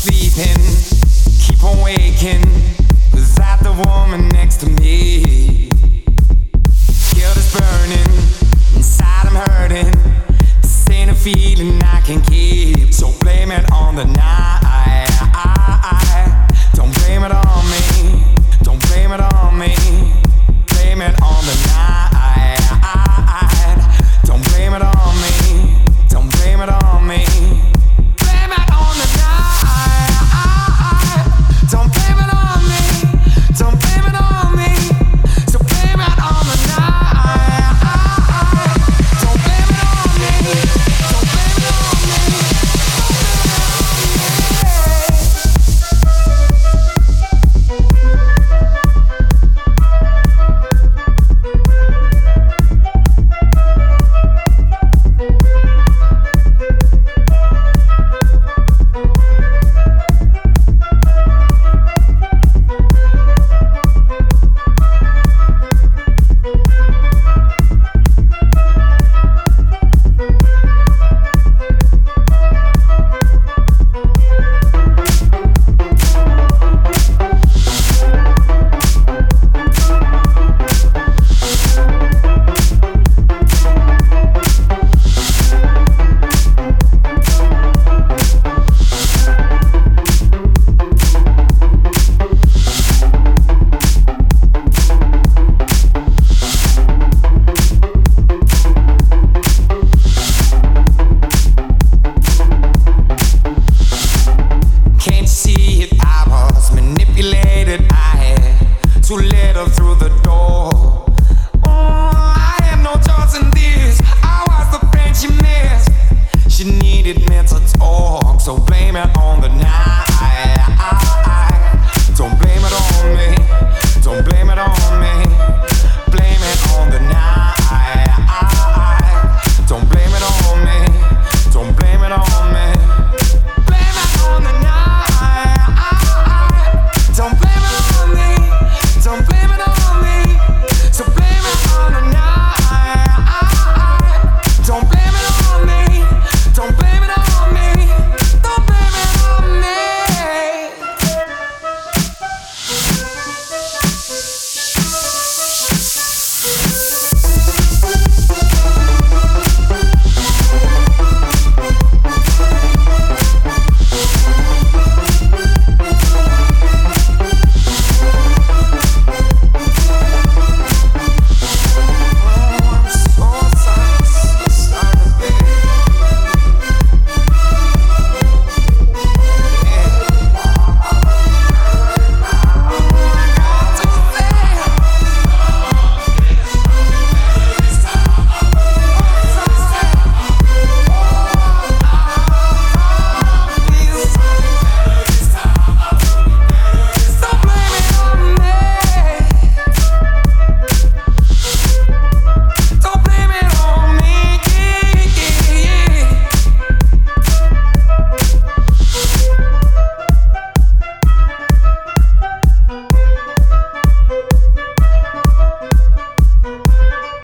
sleeping, keep on waking without the woman next to me. Guilt is burning, inside I'm hurting. This ain't a feeling I can keep, so blame it on the night. blame it on